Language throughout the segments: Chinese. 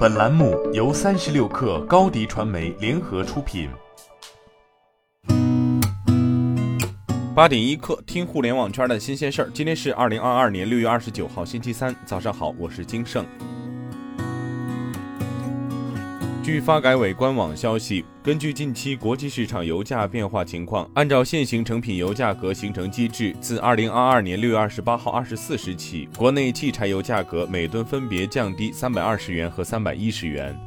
本栏目由三十六氪高低传媒联合出品。八点一刻，听互联网圈的新鲜事儿。今天是二零二二年六月二十九号，星期三，早上好，我是金盛。据发改委官网消息，根据近期国际市场油价变化情况，按照现行成品油价格形成机制，自二零二二年六月二十八号二十四时起，国内汽柴油价格每吨分别降低三百二十元和三百一十元。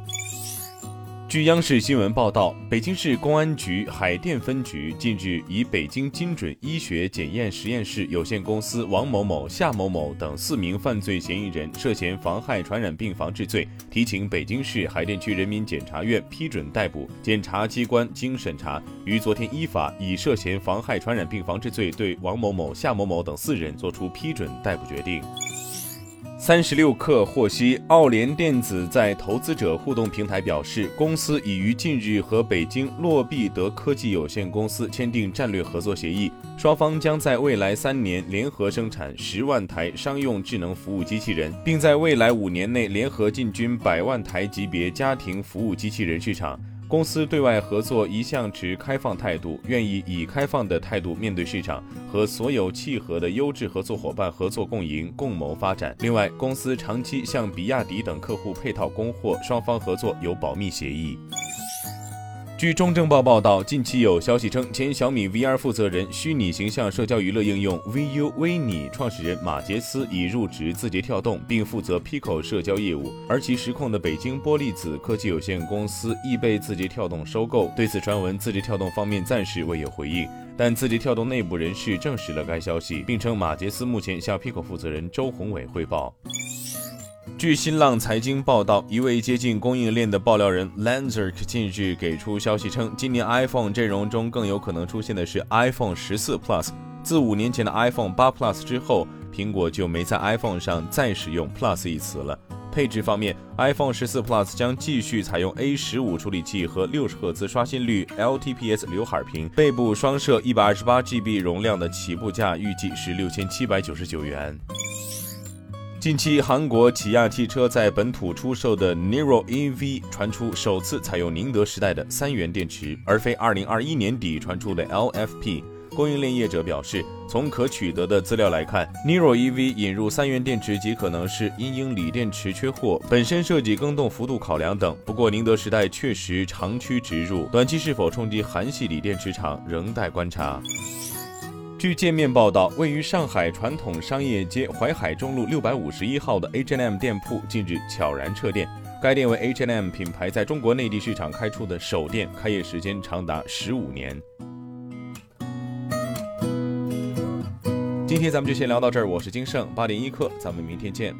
据央视新闻报道，北京市公安局海淀分局近日以北京精准医学检验实验室有限公司王某某、夏某某等四名犯罪嫌疑人涉嫌妨害传染病防治罪，提请北京市海淀区人民检察院批准逮捕。检察机关经审查，于昨天依法以涉嫌妨害传染病防治罪对王某某、夏某某等四人作出批准逮捕决定。三十六氪获悉，奥联电子在投资者互动平台表示，公司已于近日和北京洛必得科技有限公司签订战略合作协议，双方将在未来三年联合生产十万台商用智能服务机器人，并在未来五年内联合进军百万台级别家庭服务机器人市场。公司对外合作一向持开放态度，愿意以开放的态度面对市场，和所有契合的优质合作伙伴合作共赢，共谋发展。另外，公司长期向比亚迪等客户配套供货，双方合作有保密协议。据中证报报道，近期有消息称，前小米 VR 负责人、虚拟形象社交娱乐应用 VU 微拟创始人马杰斯已入职字节跳动，并负责 Pico 社交业务，而其实控的北京玻璃子科技有限公司亦被字节跳动收购。对此传闻，字节跳动方面暂时未有回应，但字节跳动内部人士证实了该消息，并称马杰斯目前向 Pico 负责人周宏伟汇报。据新浪财经报道，一位接近供应链的爆料人 Lanzerk 近日给出消息称，今年 iPhone 阵容中更有可能出现的是 iPhone 十四 Plus。自五年前的 iPhone 八 Plus 之后，苹果就没在 iPhone 上再使用 Plus 一词了。配置方面，iPhone 十四 Plus 将继续采用 A 十五处理器和六十赫兹刷新率 LTPS 刘海屏，背部双摄一百二十八 GB 容量的起步价预计是六千七百九十九元。近期，韩国起亚汽车在本土出售的 Niro EV 传出首次采用宁德时代的三元电池，而非2021年底传出的 LFP。供应链业者表示，从可取得的资料来看，Niro EV 引入三元电池极可能是因应锂电池缺货、本身设计更动幅度考量等。不过，宁德时代确实长驱直入，短期是否冲击韩系锂电池厂仍待观察。据界面报道，位于上海传统商业街淮海中路六百五十一号的 H&M 店铺近日悄然撤店。该店为 H&M 品牌在中国内地市场开出的首店，开业时间长达十五年。今天咱们就先聊到这儿，我是金盛八点一刻，咱们明天见。